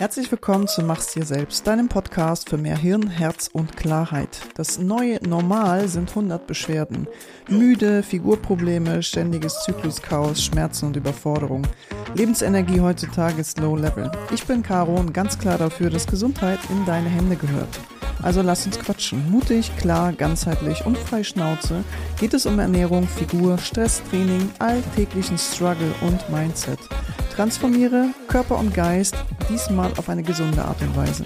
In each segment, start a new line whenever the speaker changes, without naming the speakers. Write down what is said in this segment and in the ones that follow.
Herzlich willkommen zu Mach's dir selbst, deinem Podcast für mehr Hirn, Herz und Klarheit. Das neue Normal sind 100 Beschwerden. Müde, Figurprobleme, ständiges Zykluschaos, Schmerzen und Überforderung. Lebensenergie heutzutage ist low level. Ich bin Caro und ganz klar dafür, dass Gesundheit in deine Hände gehört. Also lass uns quatschen. Mutig, klar, ganzheitlich und frei Schnauze geht es um Ernährung, Figur, Stresstraining, alltäglichen Struggle und Mindset. Transformiere Körper und Geist, diesmal auf eine gesunde Art und Weise.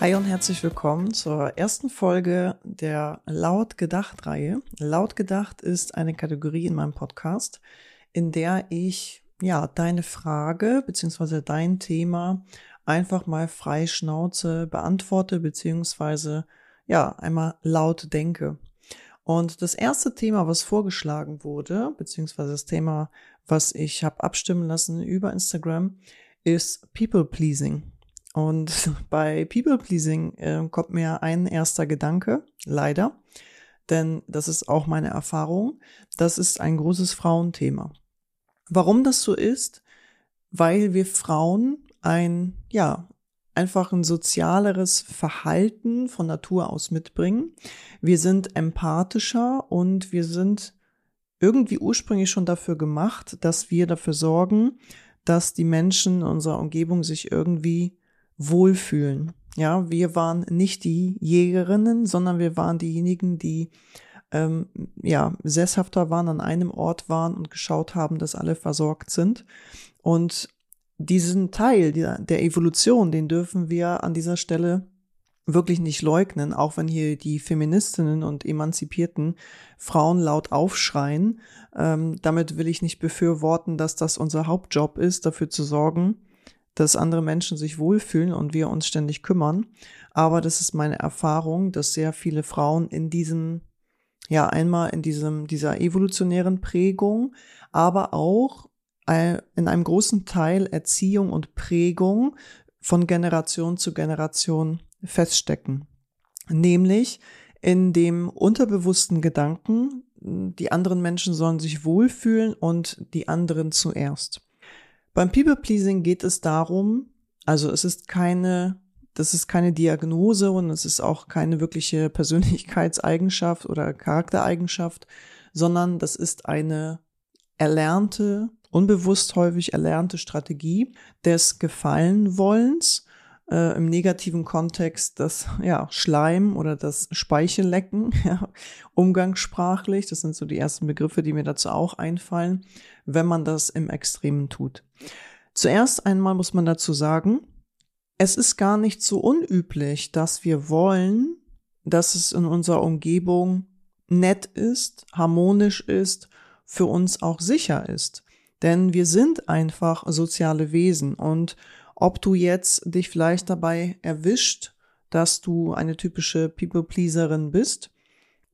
Hi und herzlich willkommen zur ersten Folge der Laut Gedacht Reihe. Laut Gedacht ist eine Kategorie in meinem Podcast, in der ich ja deine Frage beziehungsweise dein Thema einfach mal frei Schnauze beantworte beziehungsweise ja einmal laut denke. Und das erste Thema, was vorgeschlagen wurde, beziehungsweise das Thema, was ich habe abstimmen lassen über Instagram, ist People Pleasing. Und bei People Pleasing äh, kommt mir ein erster Gedanke, leider, denn das ist auch meine Erfahrung. Das ist ein großes Frauenthema. Warum das so ist? Weil wir Frauen ein, ja, einfach ein sozialeres Verhalten von Natur aus mitbringen. Wir sind empathischer und wir sind irgendwie ursprünglich schon dafür gemacht, dass wir dafür sorgen, dass die Menschen in unserer Umgebung sich irgendwie wohlfühlen. Ja, wir waren nicht die Jägerinnen, sondern wir waren diejenigen, die ähm, ja sesshafter waren, an einem Ort waren und geschaut haben, dass alle versorgt sind. Und diesen Teil der, der Evolution, den dürfen wir an dieser Stelle wirklich nicht leugnen, auch wenn hier die Feministinnen und emanzipierten Frauen laut aufschreien. Ähm, damit will ich nicht befürworten, dass das unser Hauptjob ist, dafür zu sorgen, dass andere Menschen sich wohlfühlen und wir uns ständig kümmern. Aber das ist meine Erfahrung, dass sehr viele Frauen in diesem, ja, einmal in diesem, dieser evolutionären Prägung, aber auch in einem großen Teil Erziehung und Prägung von Generation zu Generation feststecken. Nämlich in dem unterbewussten Gedanken, die anderen Menschen sollen sich wohlfühlen und die anderen zuerst. Beim People Pleasing geht es darum, also es ist keine, das ist keine Diagnose und es ist auch keine wirkliche Persönlichkeitseigenschaft oder Charaktereigenschaft, sondern das ist eine erlernte unbewusst häufig erlernte Strategie des Gefallenwollens, äh, im negativen Kontext das ja, Schleim oder das Speichellecken, ja, umgangssprachlich. Das sind so die ersten Begriffe, die mir dazu auch einfallen, wenn man das im Extremen tut. Zuerst einmal muss man dazu sagen, es ist gar nicht so unüblich, dass wir wollen, dass es in unserer Umgebung nett ist, harmonisch ist, für uns auch sicher ist. Denn wir sind einfach soziale Wesen und ob du jetzt dich vielleicht dabei erwischt, dass du eine typische People-Pleaserin bist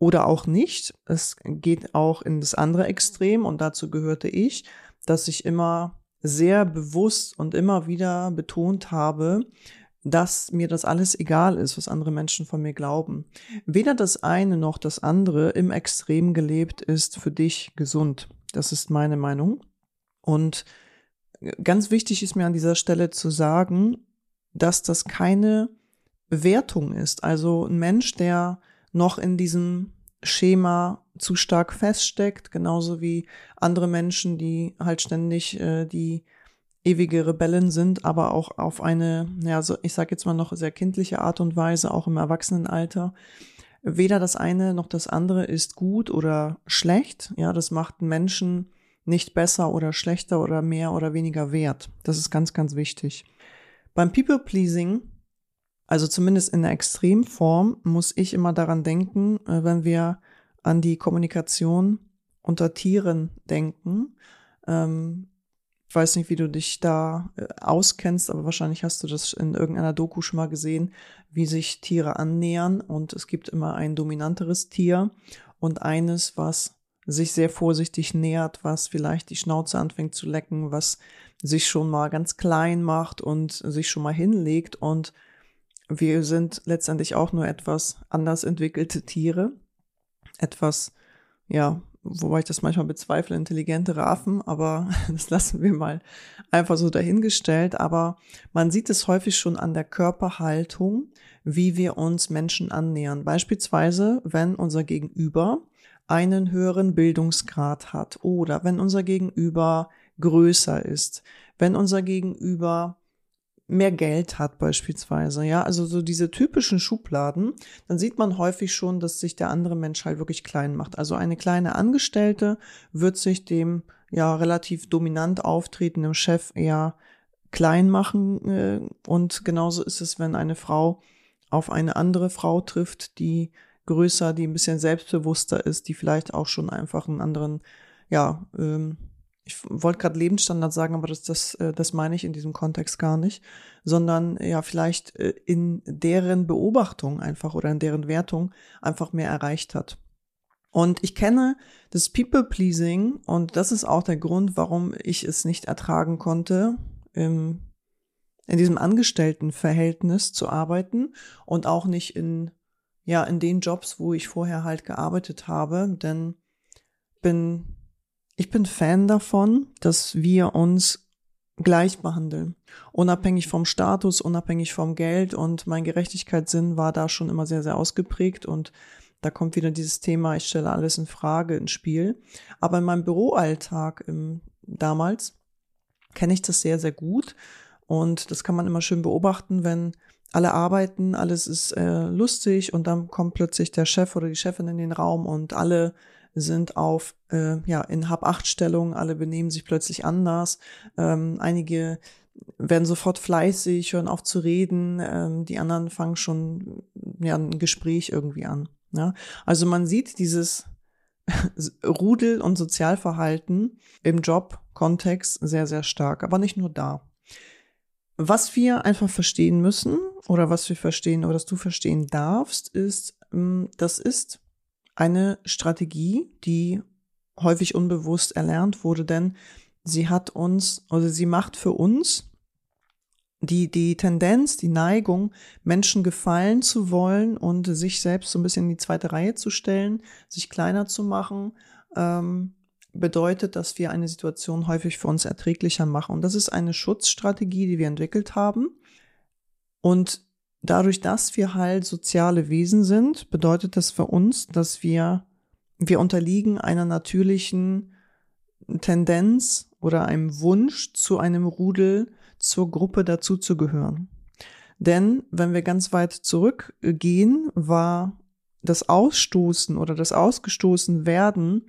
oder auch nicht, es geht auch in das andere Extrem und dazu gehörte ich, dass ich immer sehr bewusst und immer wieder betont habe, dass mir das alles egal ist, was andere Menschen von mir glauben. Weder das eine noch das andere im Extrem gelebt ist für dich gesund. Das ist meine Meinung. Und ganz wichtig ist mir an dieser Stelle zu sagen, dass das keine Wertung ist. Also ein Mensch, der noch in diesem Schema zu stark feststeckt, genauso wie andere Menschen, die halt ständig äh, die ewige Rebellen sind, aber auch auf eine, ja, so ich sage jetzt mal noch sehr kindliche Art und Weise, auch im Erwachsenenalter. Weder das eine noch das andere ist gut oder schlecht. Ja, das macht Menschen nicht besser oder schlechter oder mehr oder weniger wert. Das ist ganz, ganz wichtig. Beim People-Pleasing, also zumindest in der Extremform, muss ich immer daran denken, äh, wenn wir an die Kommunikation unter Tieren denken. Ähm, ich weiß nicht, wie du dich da äh, auskennst, aber wahrscheinlich hast du das in irgendeiner Doku schon mal gesehen, wie sich Tiere annähern und es gibt immer ein dominanteres Tier und eines, was sich sehr vorsichtig nähert, was vielleicht die Schnauze anfängt zu lecken, was sich schon mal ganz klein macht und sich schon mal hinlegt. Und wir sind letztendlich auch nur etwas anders entwickelte Tiere, etwas, ja, wobei ich das manchmal bezweifle, intelligente Rafen, aber das lassen wir mal einfach so dahingestellt. Aber man sieht es häufig schon an der Körperhaltung, wie wir uns Menschen annähern. Beispielsweise, wenn unser Gegenüber einen höheren Bildungsgrad hat oder wenn unser Gegenüber größer ist, wenn unser Gegenüber mehr Geld hat beispielsweise, ja, also so diese typischen Schubladen, dann sieht man häufig schon, dass sich der andere Mensch halt wirklich klein macht. Also eine kleine Angestellte wird sich dem ja relativ dominant auftretenden Chef eher klein machen äh, und genauso ist es, wenn eine Frau auf eine andere Frau trifft, die größer, die ein bisschen selbstbewusster ist, die vielleicht auch schon einfach einen anderen, ja, ähm, ich wollte gerade Lebensstandard sagen, aber das, das, äh, das meine ich in diesem Kontext gar nicht, sondern ja, vielleicht äh, in deren Beobachtung einfach oder in deren Wertung einfach mehr erreicht hat. Und ich kenne das People-Pleasing und das ist auch der Grund, warum ich es nicht ertragen konnte, im, in diesem Angestelltenverhältnis zu arbeiten und auch nicht in, ja, in den Jobs, wo ich vorher halt gearbeitet habe, denn bin ich bin Fan davon, dass wir uns gleich behandeln. Unabhängig vom Status, unabhängig vom Geld und mein Gerechtigkeitssinn war da schon immer sehr, sehr ausgeprägt und da kommt wieder dieses Thema, ich stelle alles in Frage ins Spiel. Aber in meinem Büroalltag im, damals kenne ich das sehr, sehr gut und das kann man immer schön beobachten, wenn alle arbeiten, alles ist äh, lustig und dann kommt plötzlich der Chef oder die Chefin in den Raum und alle sind auf äh, ja in Hab-Acht-Stellung, alle benehmen sich plötzlich anders. Ähm, einige werden sofort fleißig, hören auf zu reden, ähm, die anderen fangen schon ja ein Gespräch irgendwie an. Ja? Also man sieht dieses Rudel- und Sozialverhalten im Job-Kontext sehr, sehr stark, aber nicht nur da. Was wir einfach verstehen müssen oder was wir verstehen oder was du verstehen darfst, ist, ähm, das ist eine Strategie, die häufig unbewusst erlernt wurde, denn sie hat uns oder sie macht für uns die, die Tendenz, die Neigung, Menschen gefallen zu wollen und sich selbst so ein bisschen in die zweite Reihe zu stellen, sich kleiner zu machen, ähm, bedeutet, dass wir eine Situation häufig für uns erträglicher machen. Und das ist eine Schutzstrategie, die wir entwickelt haben. Und dadurch, dass wir halt soziale Wesen sind, bedeutet das für uns, dass wir, wir unterliegen einer natürlichen Tendenz oder einem Wunsch zu einem Rudel, zur Gruppe dazuzugehören. Denn wenn wir ganz weit zurückgehen, war das Ausstoßen oder das Ausgestoßen werden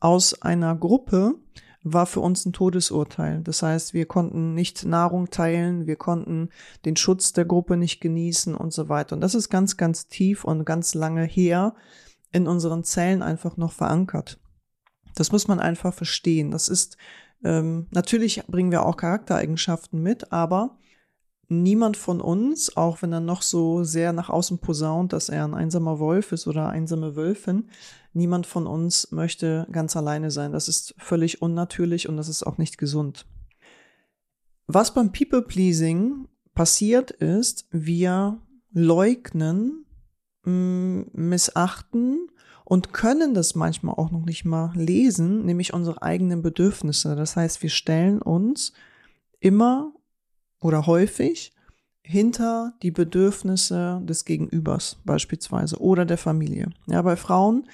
aus einer Gruppe war für uns ein Todesurteil. Das heißt, wir konnten nicht Nahrung teilen, wir konnten den Schutz der Gruppe nicht genießen und so weiter. Und das ist ganz, ganz tief und ganz lange her in unseren Zellen einfach noch verankert. Das muss man einfach verstehen. Das ist, ähm, natürlich bringen wir auch Charaktereigenschaften mit, aber niemand von uns, auch wenn er noch so sehr nach außen posaunt, dass er ein einsamer Wolf ist oder einsame Wölfin, niemand von uns möchte ganz alleine sein. Das ist völlig unnatürlich und das ist auch nicht gesund. Was beim People-Pleasing passiert ist, wir leugnen, mm, missachten und können das manchmal auch noch nicht mal lesen, nämlich unsere eigenen Bedürfnisse. Das heißt, wir stellen uns immer oder häufig hinter die Bedürfnisse des Gegenübers beispielsweise oder der Familie. Ja, bei Frauen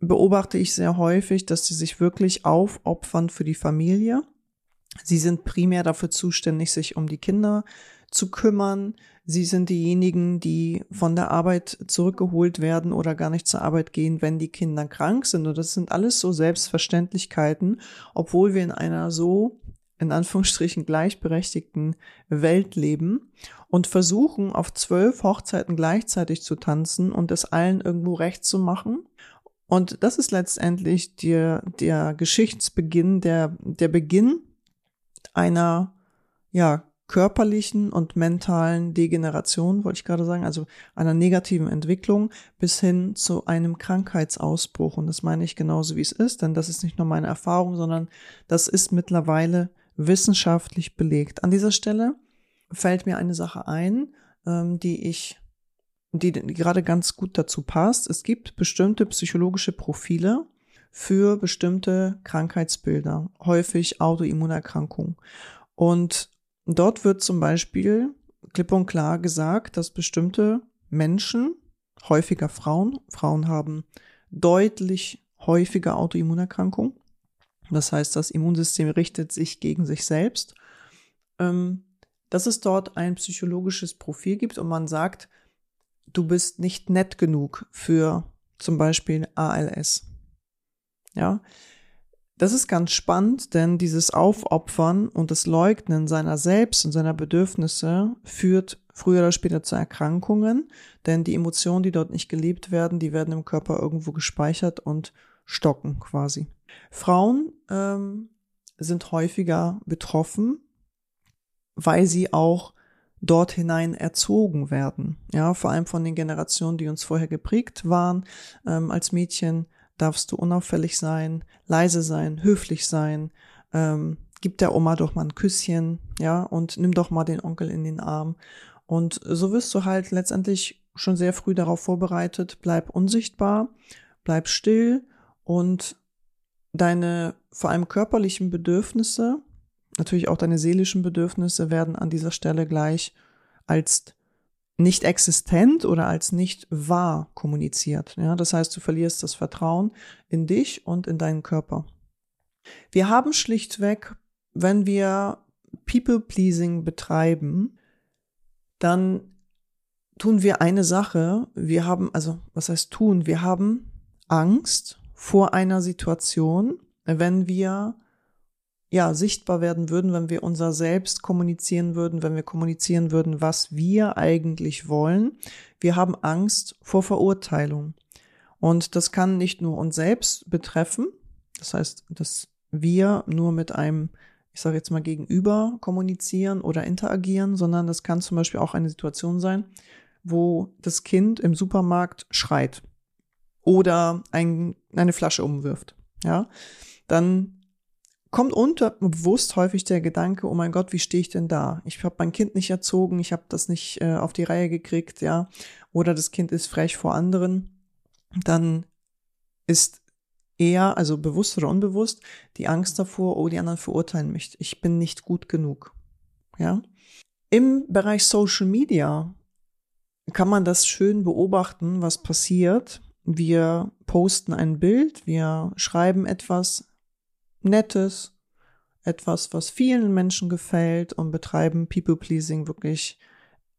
beobachte ich sehr häufig, dass sie sich wirklich aufopfern für die Familie. Sie sind primär dafür zuständig, sich um die Kinder zu kümmern. Sie sind diejenigen, die von der Arbeit zurückgeholt werden oder gar nicht zur Arbeit gehen, wenn die Kinder krank sind. Und das sind alles so Selbstverständlichkeiten, obwohl wir in einer so in Anführungsstrichen gleichberechtigten Welt leben und versuchen, auf zwölf Hochzeiten gleichzeitig zu tanzen und es allen irgendwo recht zu machen. Und das ist letztendlich der, der Geschichtsbeginn, der, der Beginn einer, ja, körperlichen und mentalen Degeneration, wollte ich gerade sagen, also einer negativen Entwicklung bis hin zu einem Krankheitsausbruch. Und das meine ich genauso, wie es ist, denn das ist nicht nur meine Erfahrung, sondern das ist mittlerweile wissenschaftlich belegt. An dieser Stelle fällt mir eine Sache ein, ähm, die ich, die, die gerade ganz gut dazu passt. Es gibt bestimmte psychologische Profile für bestimmte Krankheitsbilder, häufig Autoimmunerkrankungen. Und dort wird zum Beispiel klipp und klar gesagt, dass bestimmte Menschen, häufiger Frauen, Frauen haben deutlich häufiger Autoimmunerkrankungen. Das heißt, das Immunsystem richtet sich gegen sich selbst. Ähm, dass es dort ein psychologisches Profil gibt und man sagt, du bist nicht nett genug für zum Beispiel ALS. Ja, das ist ganz spannend, denn dieses Aufopfern und das Leugnen seiner selbst und seiner Bedürfnisse führt früher oder später zu Erkrankungen, denn die Emotionen, die dort nicht gelebt werden, die werden im Körper irgendwo gespeichert und stocken quasi. Frauen ähm, sind häufiger betroffen, weil sie auch dort hinein erzogen werden. Ja, vor allem von den Generationen, die uns vorher geprägt waren. Ähm, als Mädchen darfst du unauffällig sein, leise sein, höflich sein. Ähm, gib der Oma doch mal ein Küsschen, ja, und nimm doch mal den Onkel in den Arm. Und so wirst du halt letztendlich schon sehr früh darauf vorbereitet, bleib unsichtbar, bleib still und deine vor allem körperlichen Bedürfnisse, natürlich auch deine seelischen Bedürfnisse werden an dieser Stelle gleich als nicht existent oder als nicht wahr kommuniziert. Ja, das heißt, du verlierst das Vertrauen in dich und in deinen Körper. Wir haben schlichtweg, wenn wir People-Pleasing betreiben, dann tun wir eine Sache. Wir haben, also, was heißt tun? Wir haben Angst vor einer Situation, wenn wir ja, sichtbar werden würden, wenn wir unser Selbst kommunizieren würden, wenn wir kommunizieren würden, was wir eigentlich wollen. Wir haben Angst vor Verurteilung. Und das kann nicht nur uns selbst betreffen, das heißt, dass wir nur mit einem, ich sage jetzt mal, gegenüber kommunizieren oder interagieren, sondern das kann zum Beispiel auch eine Situation sein, wo das Kind im Supermarkt schreit oder ein, eine Flasche umwirft. Ja, dann kommt unterbewusst häufig der Gedanke, oh mein Gott, wie stehe ich denn da? Ich habe mein Kind nicht erzogen, ich habe das nicht äh, auf die Reihe gekriegt, ja, oder das Kind ist frech vor anderen, dann ist eher, also bewusst oder unbewusst, die Angst davor, oh, die anderen verurteilen mich, ich bin nicht gut genug, ja. Im Bereich Social Media kann man das schön beobachten, was passiert. Wir posten ein Bild, wir schreiben etwas, Nettes, etwas, was vielen Menschen gefällt und betreiben People-Pleasing wirklich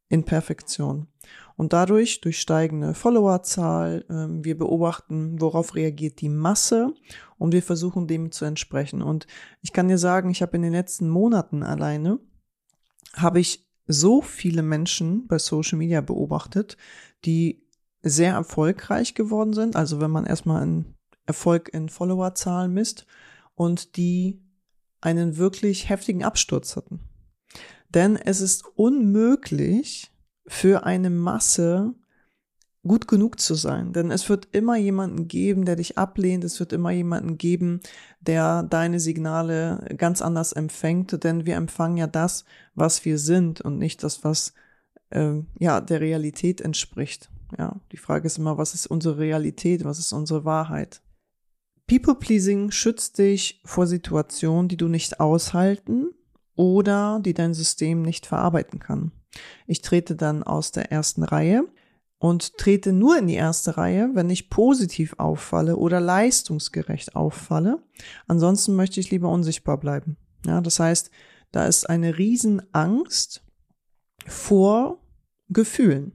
in Perfektion. Und dadurch, durch steigende Followerzahl, äh, wir beobachten, worauf reagiert die Masse und wir versuchen dem zu entsprechen. Und ich kann dir sagen, ich habe in den letzten Monaten alleine, habe ich so viele Menschen bei Social Media beobachtet, die sehr erfolgreich geworden sind. Also wenn man erstmal einen Erfolg in Followerzahlen misst und die einen wirklich heftigen Absturz hatten. Denn es ist unmöglich für eine Masse gut genug zu sein. Denn es wird immer jemanden geben, der dich ablehnt. Es wird immer jemanden geben, der deine Signale ganz anders empfängt. Denn wir empfangen ja das, was wir sind und nicht das, was äh, ja der Realität entspricht. Ja, die Frage ist immer, was ist unsere Realität? Was ist unsere Wahrheit? People-Pleasing schützt dich vor Situationen, die du nicht aushalten oder die dein System nicht verarbeiten kann. Ich trete dann aus der ersten Reihe und trete nur in die erste Reihe, wenn ich positiv auffalle oder leistungsgerecht auffalle. Ansonsten möchte ich lieber unsichtbar bleiben. Ja, das heißt, da ist eine Riesenangst vor Gefühlen.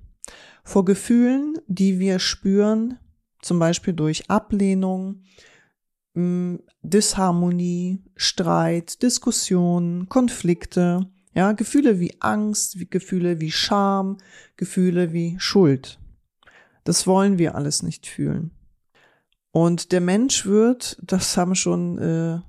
Vor Gefühlen, die wir spüren, zum Beispiel durch Ablehnung, Disharmonie, Streit, Diskussionen, Konflikte, ja, Gefühle wie Angst, wie Gefühle wie Scham, Gefühle wie Schuld. Das wollen wir alles nicht fühlen. Und der Mensch wird, das haben schon äh,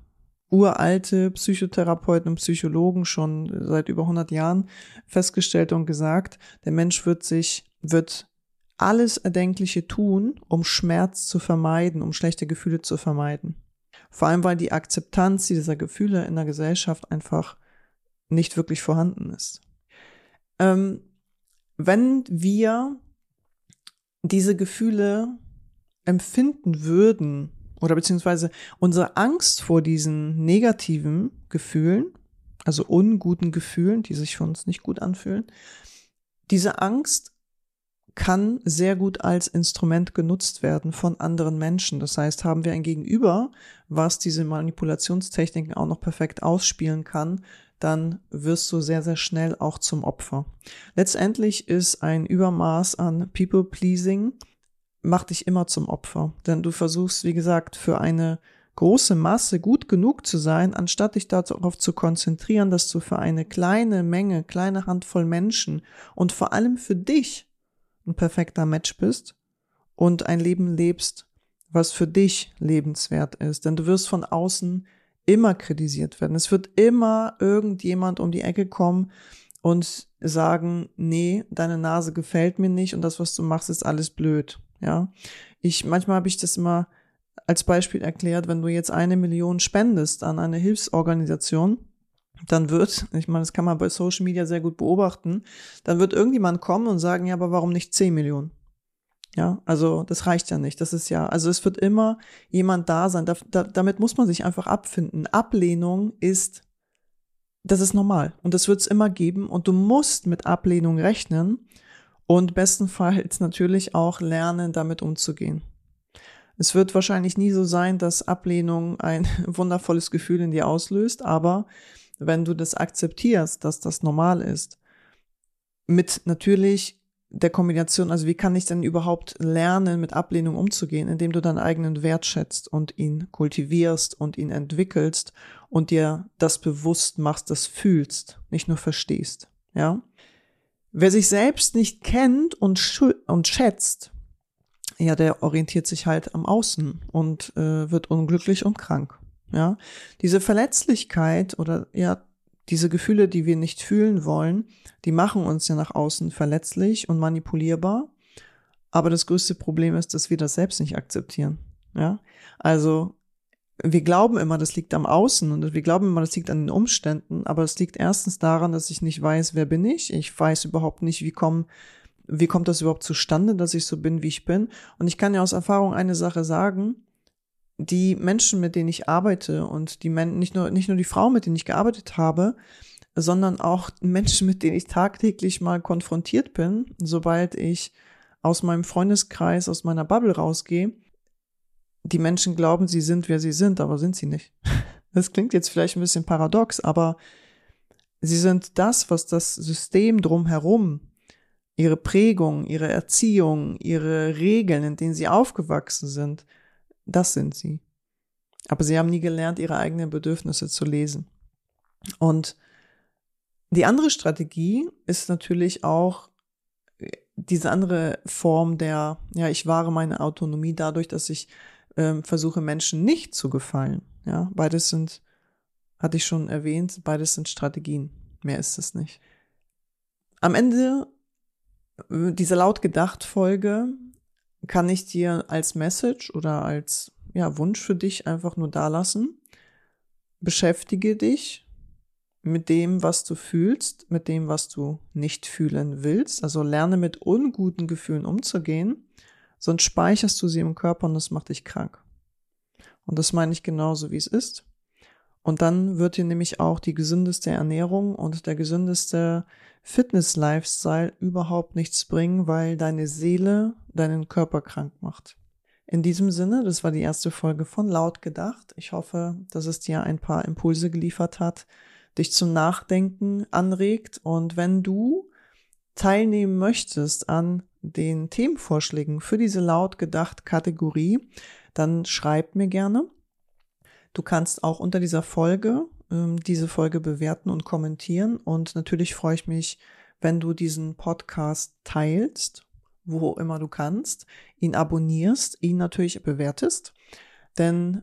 uralte Psychotherapeuten und Psychologen schon seit über 100 Jahren festgestellt und gesagt, der Mensch wird sich, wird alles Erdenkliche tun, um Schmerz zu vermeiden, um schlechte Gefühle zu vermeiden. Vor allem, weil die Akzeptanz dieser Gefühle in der Gesellschaft einfach nicht wirklich vorhanden ist. Ähm, wenn wir diese Gefühle empfinden würden oder beziehungsweise unsere Angst vor diesen negativen Gefühlen, also unguten Gefühlen, die sich für uns nicht gut anfühlen, diese Angst kann sehr gut als Instrument genutzt werden von anderen Menschen. Das heißt, haben wir ein Gegenüber, was diese Manipulationstechniken auch noch perfekt ausspielen kann, dann wirst du sehr, sehr schnell auch zum Opfer. Letztendlich ist ein Übermaß an People-Pleasing macht dich immer zum Opfer. Denn du versuchst, wie gesagt, für eine große Masse gut genug zu sein, anstatt dich darauf zu konzentrieren, dass du für eine kleine Menge, kleine Handvoll Menschen und vor allem für dich ein perfekter Match bist und ein Leben lebst, was für dich lebenswert ist. Denn du wirst von außen immer kritisiert werden. Es wird immer irgendjemand um die Ecke kommen und sagen, nee, deine Nase gefällt mir nicht und das, was du machst, ist alles blöd. Ja, ich manchmal habe ich das immer als Beispiel erklärt, wenn du jetzt eine Million spendest an eine Hilfsorganisation, dann wird, ich meine, das kann man bei Social Media sehr gut beobachten, dann wird irgendjemand kommen und sagen, ja, aber warum nicht 10 Millionen? Ja, also das reicht ja nicht. Das ist ja, also es wird immer jemand da sein. Da, da, damit muss man sich einfach abfinden. Ablehnung ist, das ist normal und das wird es immer geben und du musst mit Ablehnung rechnen und bestenfalls natürlich auch lernen, damit umzugehen. Es wird wahrscheinlich nie so sein, dass Ablehnung ein wundervolles Gefühl in dir auslöst, aber wenn du das akzeptierst, dass das normal ist, mit natürlich der Kombination, also wie kann ich denn überhaupt lernen, mit Ablehnung umzugehen, indem du deinen eigenen Wert schätzt und ihn kultivierst und ihn entwickelst und dir das bewusst machst, das fühlst, nicht nur verstehst, ja? Wer sich selbst nicht kennt und, und schätzt, ja, der orientiert sich halt am Außen und äh, wird unglücklich und krank. Ja, diese Verletzlichkeit oder ja, diese Gefühle, die wir nicht fühlen wollen, die machen uns ja nach außen verletzlich und manipulierbar. Aber das größte Problem ist, dass wir das selbst nicht akzeptieren. Ja, also wir glauben immer, das liegt am Außen und wir glauben immer, das liegt an den Umständen, aber es liegt erstens daran, dass ich nicht weiß, wer bin ich. Ich weiß überhaupt nicht, wie kommen, wie kommt das überhaupt zustande, dass ich so bin, wie ich bin. Und ich kann ja aus Erfahrung eine Sache sagen, die Menschen, mit denen ich arbeite und die Men nicht nur, nicht nur die Frauen, mit denen ich gearbeitet habe, sondern auch Menschen, mit denen ich tagtäglich mal konfrontiert bin, sobald ich aus meinem Freundeskreis, aus meiner Bubble rausgehe, die Menschen glauben, sie sind, wer sie sind, aber sind sie nicht. Das klingt jetzt vielleicht ein bisschen paradox, aber sie sind das, was das System drumherum, ihre Prägung, ihre Erziehung, ihre Regeln, in denen sie aufgewachsen sind, das sind sie. Aber sie haben nie gelernt, ihre eigenen Bedürfnisse zu lesen. Und die andere Strategie ist natürlich auch diese andere Form der, ja, ich wahre meine Autonomie dadurch, dass ich ähm, versuche, Menschen nicht zu gefallen. Ja, beides sind, hatte ich schon erwähnt, beides sind Strategien. Mehr ist es nicht. Am Ende äh, dieser laut gedacht Folge kann ich dir als Message oder als ja, Wunsch für dich einfach nur dalassen. Beschäftige dich mit dem, was du fühlst, mit dem, was du nicht fühlen willst. Also lerne mit unguten Gefühlen umzugehen, sonst speicherst du sie im Körper und das macht dich krank. Und das meine ich genauso, wie es ist. Und dann wird dir nämlich auch die gesündeste Ernährung und der gesündeste Fitness-Lifestyle überhaupt nichts bringen, weil deine Seele deinen Körper krank macht. In diesem Sinne, das war die erste Folge von Laut gedacht. Ich hoffe, dass es dir ein paar Impulse geliefert hat, dich zum Nachdenken anregt. Und wenn du teilnehmen möchtest an den Themenvorschlägen für diese Laut gedacht Kategorie, dann schreib mir gerne. Du kannst auch unter dieser Folge ähm, diese Folge bewerten und kommentieren. Und natürlich freue ich mich, wenn du diesen Podcast teilst, wo immer du kannst, ihn abonnierst, ihn natürlich bewertest. Denn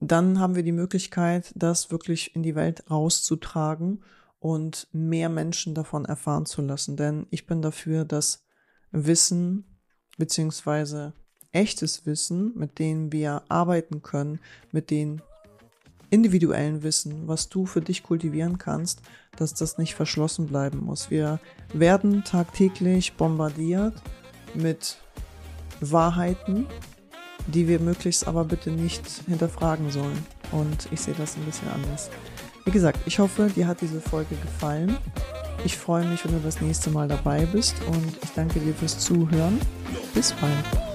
dann haben wir die Möglichkeit, das wirklich in die Welt rauszutragen und mehr Menschen davon erfahren zu lassen. Denn ich bin dafür, dass Wissen beziehungsweise echtes Wissen, mit dem wir arbeiten können, mit den individuellen Wissen, was du für dich kultivieren kannst, dass das nicht verschlossen bleiben muss. Wir werden tagtäglich bombardiert mit Wahrheiten, die wir möglichst aber bitte nicht hinterfragen sollen. Und ich sehe das ein bisschen anders. Wie gesagt, ich hoffe, dir hat diese Folge gefallen. Ich freue mich, wenn du das nächste Mal dabei bist und ich danke dir fürs Zuhören. Bis bald.